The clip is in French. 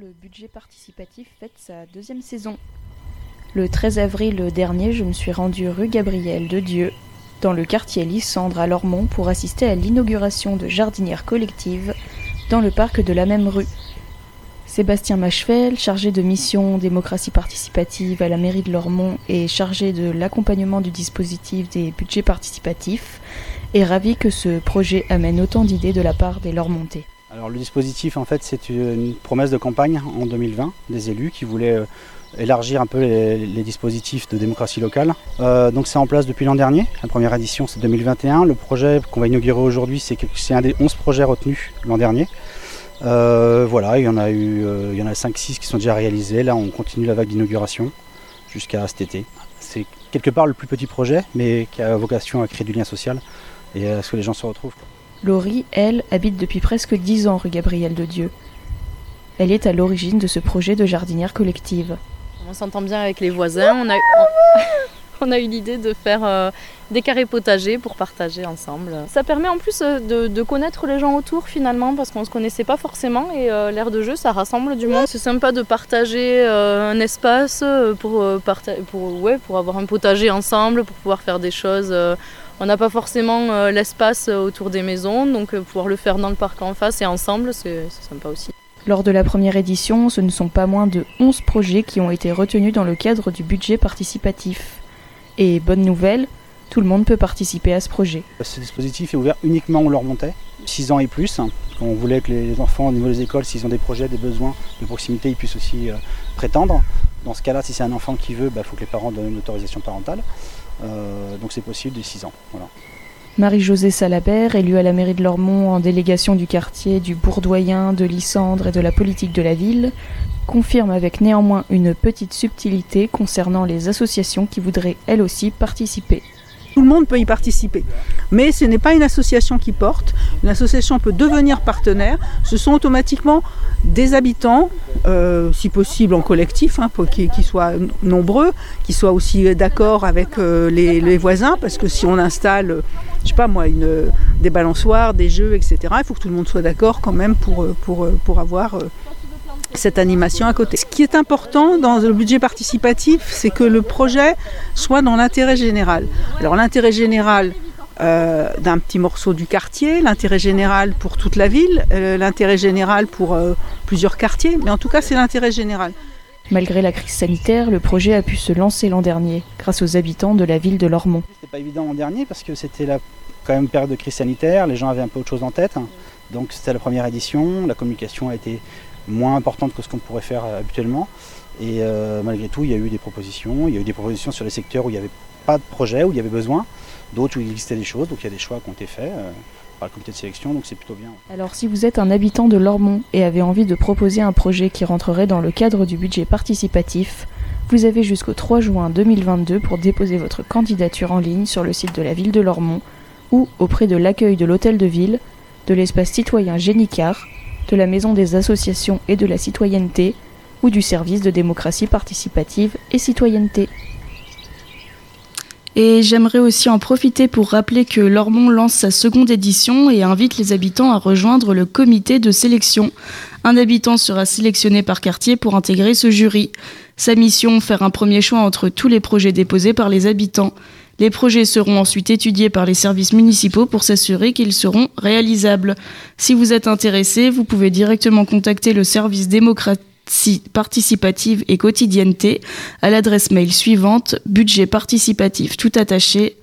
le budget participatif fête sa deuxième saison. Le 13 avril dernier, je me suis rendue rue Gabriel de Dieu, dans le quartier Lysandre à Lormont, pour assister à l'inauguration de jardinières collectives dans le parc de la même rue. Sébastien Machevel, chargé de mission démocratie participative à la mairie de Lormont et chargé de l'accompagnement du dispositif des budgets participatifs, est ravi que ce projet amène autant d'idées de la part des Lormontais. Le dispositif en fait c'est une promesse de campagne en 2020 des élus qui voulaient euh, élargir un peu les, dispositifs de démocratie locale. Euh, donc c'est en place depuis l'an dernier, la première édition c'est 2021. Le projet qu'on va inaugurer aujourd'hui c'est un des 11 projets retenus l'an dernier. Euh, voilà, il y en a eu il y en a 5-6 qui sont déjà réalisés. Là on continue la vague d'inauguration jusqu'à cet été. C'est quelque part le plus petit projet mais qui a vocation à créer du lien social et à ce que les gens se retrouvent. Laurie, elle, habite depuis presque dix ans rue Gabriel de Dieu. Elle est à l'origine de ce projet de jardinière collective. On s'entend bien avec les voisins. On a, on a eu l'idée de faire euh, des carrés potagers pour partager ensemble. Ça permet en plus euh, de, connaître les gens autour finalement parce qu'on ne se connaissait pas forcément et euh, l'air de jeu ça rassemble du monde. C'est sympa de partager un espace pour, pour, ouais, pour avoir un potager ensemble, pour pouvoir faire des choses on n'a pas forcément euh, l'espace euh, autour des maisons, donc euh, pouvoir le faire dans le parc en face et ensemble, c'est sympa aussi. Lors de la première édition, ce ne sont pas moins de 11 projets qui ont été retenus dans le cadre du budget participatif. Et bonne nouvelle, tout le monde peut participer à ce projet. Ce dispositif est ouvert uniquement aux leur montait, 6 ans et plus. On voulait que les enfants au niveau des écoles, s'ils ont des projets, des besoins de proximité, ils puissent aussi prétendre. Dans ce cas-là, si c'est un enfant qui veut, il bah, faut que les parents donnent une autorisation parentale. Euh, donc c'est possible dès 6 ans. Marie-Josée Salabert, élue à la mairie de Lormont en délégation du quartier, du Bourdoyen, de Lysandre et de la politique de la ville, confirme avec néanmoins une petite subtilité concernant les associations qui voudraient elles aussi participer. Tout le monde peut y participer. Mais ce n'est pas une association qui porte. Une association peut devenir partenaire. Ce sont automatiquement des habitants, euh, si possible en collectif, hein, qu'ils soient nombreux, qui soient aussi d'accord avec euh, les, voisins, parce que si on installe, je sais pas moi, des balançoires, des jeux, etc., il faut que tout le monde soit d'accord quand même pour, pour, pour avoir euh, cette animation à côté. Ce qui est important dans le budget participatif, c'est que le projet soit dans l'intérêt général. Alors l'intérêt général euh, d'un petit morceau du quartier, l'intérêt général pour toute la ville, euh, l'intérêt général pour euh, plusieurs quartiers, mais en tout cas c'est l'intérêt général. Malgré la crise sanitaire, le projet a pu se lancer l'an dernier, grâce aux habitants de la ville de Lormont. C'était pas évident l'an dernier parce que c'était la quand même période de crise sanitaire, les gens avaient un peu autre chose en tête. Donc c'était la première édition, la communication a été moins importante que ce qu'on pourrait faire habituellement. Et euh, malgré tout, il y a eu des propositions. Il y a eu des propositions sur les secteurs où il n'y avait pas de projet, où il y avait besoin, d'autres où il existait des choses. Donc il y a des choix qui ont été faits euh, par le comité de sélection, donc c'est plutôt bien. Alors si vous êtes un habitant de Lormont et avez envie de proposer un projet qui rentrerait dans le cadre du budget participatif, vous avez jusqu'au 3 juin 2022 pour déposer votre candidature en ligne sur le site de la ville de Lormont ou auprès de l'accueil de l'hôtel de ville, de l'espace citoyen Génicard de la Maison des associations et de la citoyenneté ou du service de démocratie participative et citoyenneté. Et j'aimerais aussi en profiter pour rappeler que Lormont lance sa seconde édition et invite les habitants à rejoindre le comité de sélection. Un habitant sera sélectionné par quartier pour intégrer ce jury. Sa mission, faire un premier choix entre tous les projets déposés par les habitants. Les projets seront ensuite étudiés par les services municipaux pour s'assurer qu'ils seront réalisables. Si vous êtes intéressé, vous pouvez directement contacter le service démocratie participative et quotidienneté à l'adresse mail suivante budget participatif tout attaché